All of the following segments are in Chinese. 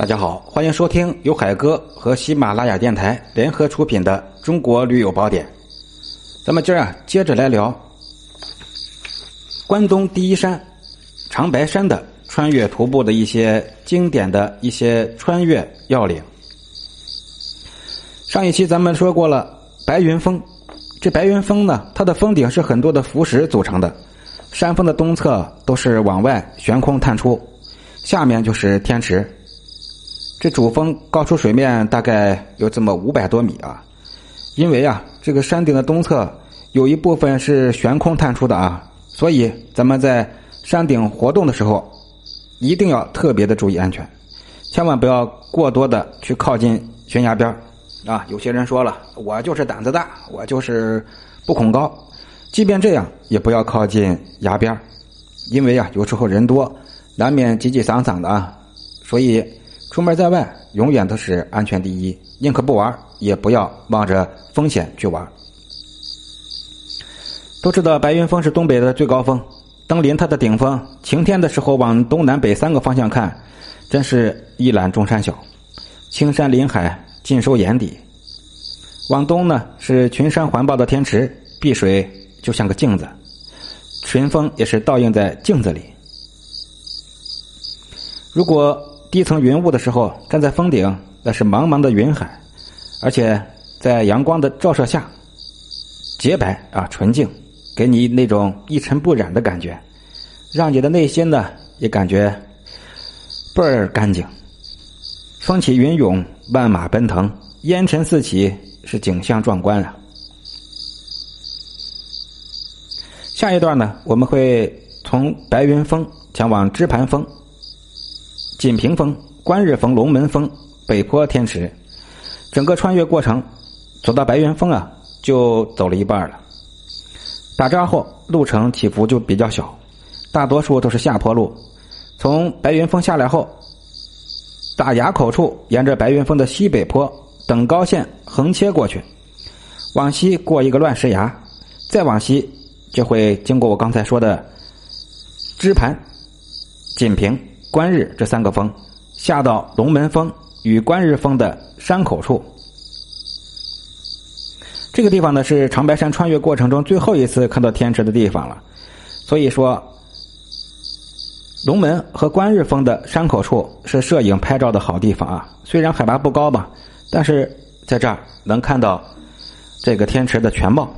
大家好，欢迎收听由海哥和喜马拉雅电台联合出品的《中国旅游宝典》。咱们今儿啊，接着来聊关东第一山长白山的穿越徒步的一些经典的一些穿越要领。上一期咱们说过了白云峰，这白云峰呢，它的峰顶是很多的浮石组成的，山峰的东侧都是往外悬空探出，下面就是天池。这主峰高出水面大概有这么五百多米啊，因为啊，这个山顶的东侧有一部分是悬空探出的啊，所以咱们在山顶活动的时候，一定要特别的注意安全，千万不要过多的去靠近悬崖边啊。有些人说了，我就是胆子大，我就是不恐高，即便这样也不要靠近崖边因为啊，有时候人多，难免挤挤搡搡的啊，所以。出门在外，永远都是安全第一，宁可不玩，也不要冒着风险去玩。都知道白云峰是东北的最高峰，登临它的顶峰，晴天的时候往东南北三个方向看，真是一览众山小，青山林海尽收眼底。往东呢是群山环抱的天池，碧水就像个镜子，群峰也是倒映在镜子里。如果低层云雾的时候，站在峰顶，那是茫茫的云海，而且在阳光的照射下，洁白啊纯净，给你那种一尘不染的感觉，让你的内心呢也感觉倍儿干净。风起云涌，万马奔腾，烟尘四起，是景象壮观啊。下一段呢，我们会从白云峰前往支盘峰。锦屏峰、观日峰、龙门峰、北坡天池，整个穿越过程，走到白云峰啊，就走了一半了。打这后，路程起伏就比较小，大多数都是下坡路。从白云峰下来后，打垭口处沿着白云峰的西北坡等高线横切过去，往西过一个乱石崖，再往西就会经过我刚才说的支盘、锦屏。观日这三个峰，下到龙门峰与观日峰的山口处，这个地方呢是长白山穿越过程中最后一次看到天池的地方了。所以说，龙门和观日峰的山口处是摄影拍照的好地方啊。虽然海拔不高吧，但是在这儿能看到这个天池的全貌，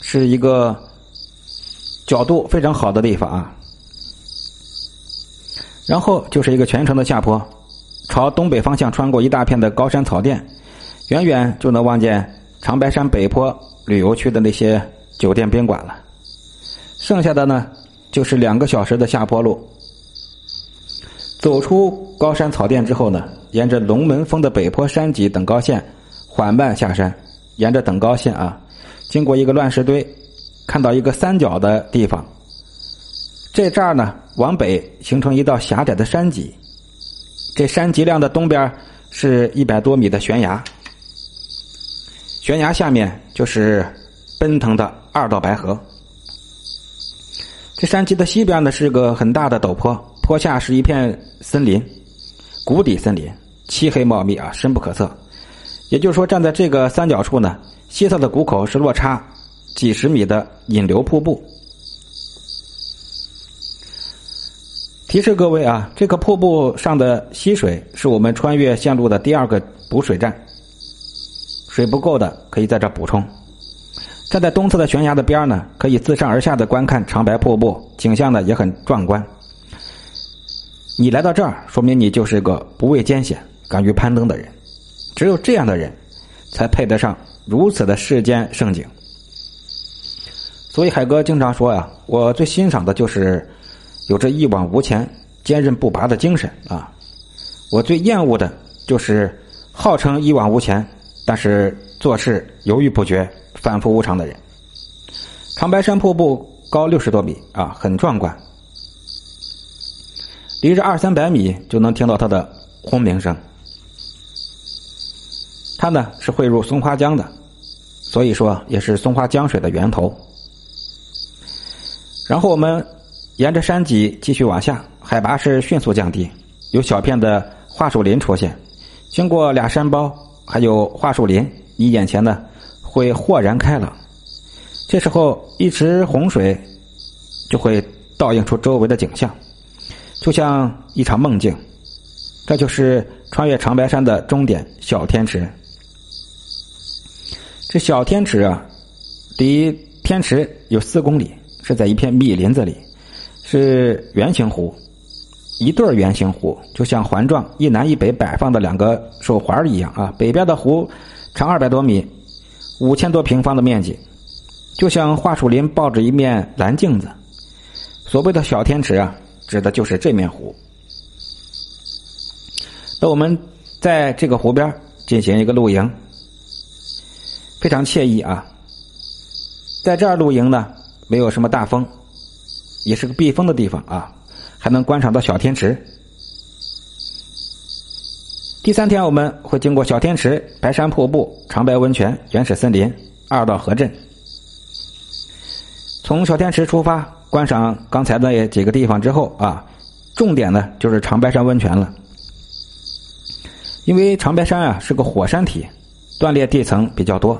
是一个角度非常好的地方啊。然后就是一个全程的下坡，朝东北方向穿过一大片的高山草甸，远远就能望见长白山北坡旅游区的那些酒店宾馆了。剩下的呢，就是两个小时的下坡路。走出高山草甸之后呢，沿着龙门峰的北坡山脊等高线缓慢下山，沿着等高线啊，经过一个乱石堆，看到一个三角的地方。这这儿呢，往北形成一道狭窄的山脊，这山脊梁的东边是一百多米的悬崖，悬崖下面就是奔腾的二道白河。这山脊的西边呢是个很大的陡坡，坡下是一片森林，谷底森林，漆黑茂密啊，深不可测。也就是说，站在这个三角处呢，西侧的谷口是落差几十米的引流瀑布。提示各位啊，这个瀑布上的溪水是我们穿越线路的第二个补水站，水不够的可以在这补充。站在东侧的悬崖的边呢，可以自上而下的观看长白瀑布，景象呢也很壮观。你来到这儿，说明你就是个不畏艰险、敢于攀登的人。只有这样的人，才配得上如此的世间盛景。所以海哥经常说呀，我最欣赏的就是。有着一往无前、坚韧不拔的精神啊！我最厌恶的就是号称一往无前，但是做事犹豫不决、反复无常的人。长白山瀑布高六十多米啊，很壮观，离着二三百米就能听到它的轰鸣声。它呢是汇入松花江的，所以说也是松花江水的源头。然后我们。沿着山脊继续往下，海拔是迅速降低，有小片的桦树林出现。经过俩山包，还有桦树林，你眼前的会豁然开朗。这时候，一池洪水就会倒映出周围的景象，就像一场梦境。这就是穿越长白山的终点——小天池。这小天池啊，离天池有四公里，是在一片密林子里，是圆形湖。一对圆形湖，就像环状一南一北摆放的两个手环一样啊。北边的湖长二百多米，五千多平方的面积，就像桦树林抱着一面蓝镜子。所谓的小天池啊，指的就是这面湖。那我们在这个湖边进行一个露营，非常惬意啊。在这儿露营呢，没有什么大风，也是个避风的地方啊。还能观赏到小天池。第三天，我们会经过小天池、白山瀑布、长白温泉、原始森林、二道河镇。从小天池出发，观赏刚才那几个地方之后啊，重点呢就是长白山温泉了。因为长白山啊是个火山体，断裂地层比较多，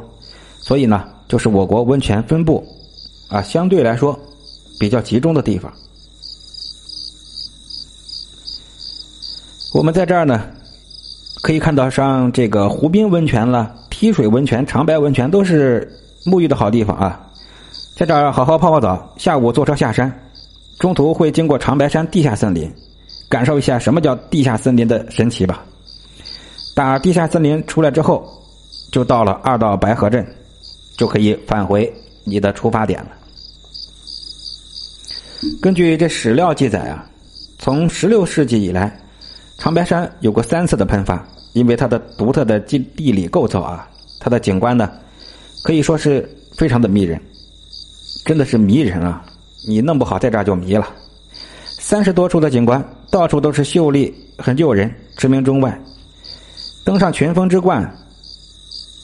所以呢就是我国温泉分布啊相对来说比较集中的地方。我们在这儿呢，可以看到像这个湖滨温泉了、梯水温泉、长白温泉都是沐浴的好地方啊。在这儿好好泡泡澡，下午坐车下山，中途会经过长白山地下森林，感受一下什么叫地下森林的神奇吧。打地下森林出来之后，就到了二道白河镇，就可以返回你的出发点了。根据这史料记载啊，从十六世纪以来。长白山有过三次的喷发，因为它的独特的地地理构造啊，它的景观呢，可以说是非常的迷人，真的是迷人啊！你弄不好在这儿就迷了。三十多处的景观，到处都是秀丽，很诱人，驰名中外。登上群峰之冠，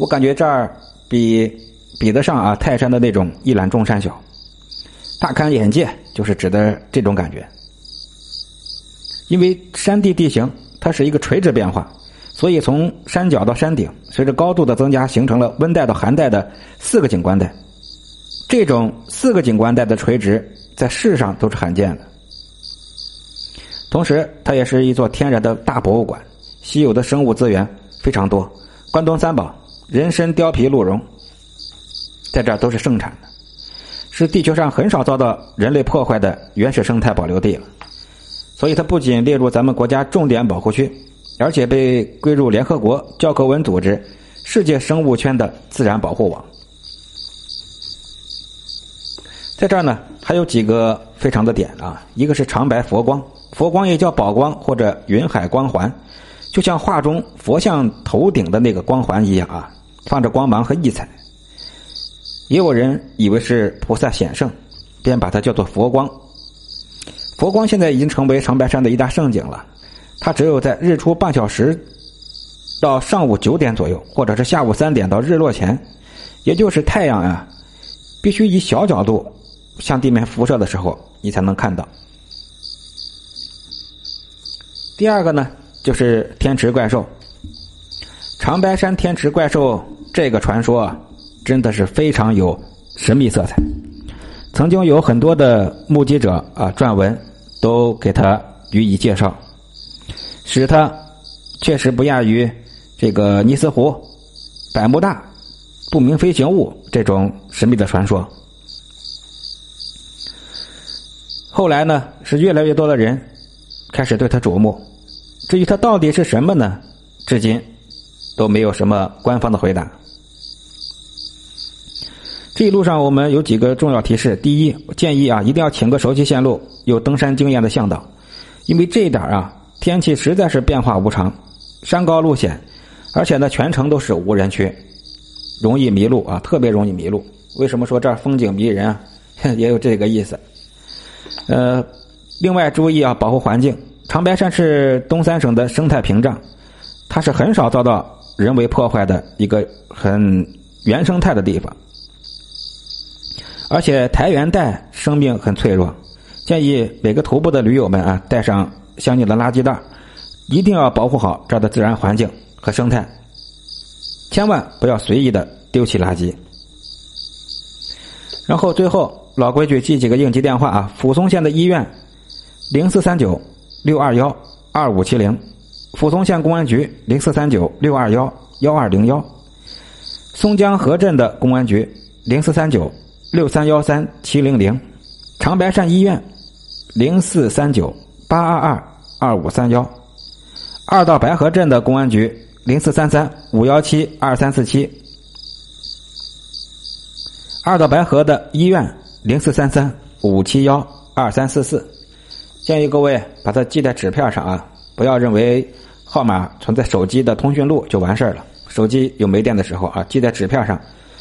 我感觉这儿比比得上啊泰山的那种一览众山小，大开眼界，就是指的这种感觉。因为山地地形它是一个垂直变化，所以从山脚到山顶，随着高度的增加，形成了温带到寒带的四个景观带。这种四个景观带的垂直，在世上都是罕见的。同时，它也是一座天然的大博物馆，稀有的生物资源非常多。关东三宝——人参、貂皮、鹿茸，在这儿都是盛产的，是地球上很少遭到人类破坏的原始生态保留地了。所以，它不仅列入咱们国家重点保护区，而且被归入联合国教科文组织世界生物圈的自然保护网。在这儿呢，还有几个非常的点啊，一个是长白佛光，佛光也叫宝光或者云海光环，就像画中佛像头顶的那个光环一样啊，放着光芒和异彩。也有人以为是菩萨显圣，便把它叫做佛光。佛光现在已经成为长白山的一大胜景了，它只有在日出半小时到上午九点左右，或者是下午三点到日落前，也就是太阳啊必须以小角度向地面辐射的时候，你才能看到。第二个呢，就是天池怪兽，长白山天池怪兽这个传说真的是非常有神秘色彩，曾经有很多的目击者啊撰文。都给他予以介绍，使他确实不亚于这个尼斯湖、百慕大、不明飞行物这种神秘的传说。后来呢，是越来越多的人开始对他瞩目。至于他到底是什么呢？至今都没有什么官方的回答。这一路上，我们有几个重要提示：第一，建议啊，一定要请个熟悉线路、有登山经验的向导，因为这一点啊，天气实在是变化无常，山高路险，而且呢，全程都是无人区，容易迷路啊，特别容易迷路。为什么说这儿风景迷人啊？也有这个意思。呃，另外注意啊，保护环境。长白山是东三省的生态屏障，它是很少遭到人为破坏的一个很原生态的地方。而且台原带生命很脆弱，建议每个徒步的驴友们啊带上相应的垃圾袋，一定要保护好这儿的自然环境和生态，千万不要随意的丢弃垃圾。然后最后老规矩记几个应急电话啊，抚松县的医院零四三九六二幺二五七零，抚松县公安局零四三九六二幺幺二零幺，松江河镇的公安局零四三九六三幺三七零零，长白山医院零四三九八二二二五三幺。二道白河镇的公安局零四三三五幺七二三四七，二道白河的医院零四三三五七幺二三四四，建议各位把它记在纸片上啊，不要认为号码存在手机的通讯录就完事儿了。手机有没电的时候啊，记在纸片上，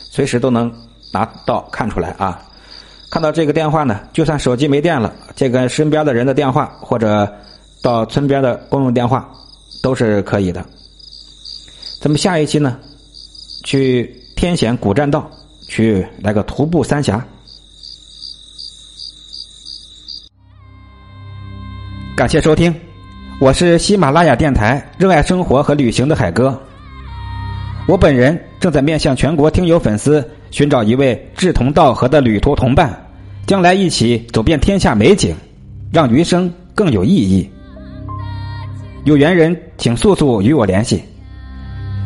随时都能拿到看出来啊。看到这个电话呢，就算手机没电了，这个身边的人的电话或者到村边的公用电话。都是可以的。咱们下一期呢，去天险古栈道去来个徒步三峡。感谢收听，我是喜马拉雅电台热爱生活和旅行的海哥。我本人正在面向全国听友粉丝寻找一位志同道合的旅途同伴，将来一起走遍天下美景，让余生更有意义。有缘人，请速速与我联系。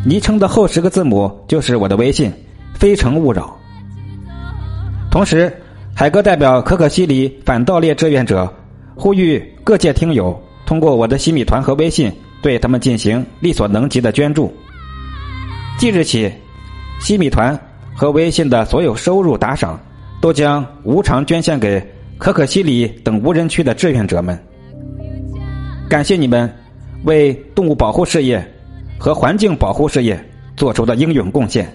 昵称的后十个字母就是我的微信，非诚勿扰。同时，海哥代表可可西里反盗猎志愿者，呼吁各界听友通过我的西米团和微信，对他们进行力所能及的捐助。即日起，西米团和微信的所有收入打赏，都将无偿捐献给可可西里等无人区的志愿者们。感谢你们。为动物保护事业和环境保护事业做出的英勇贡献。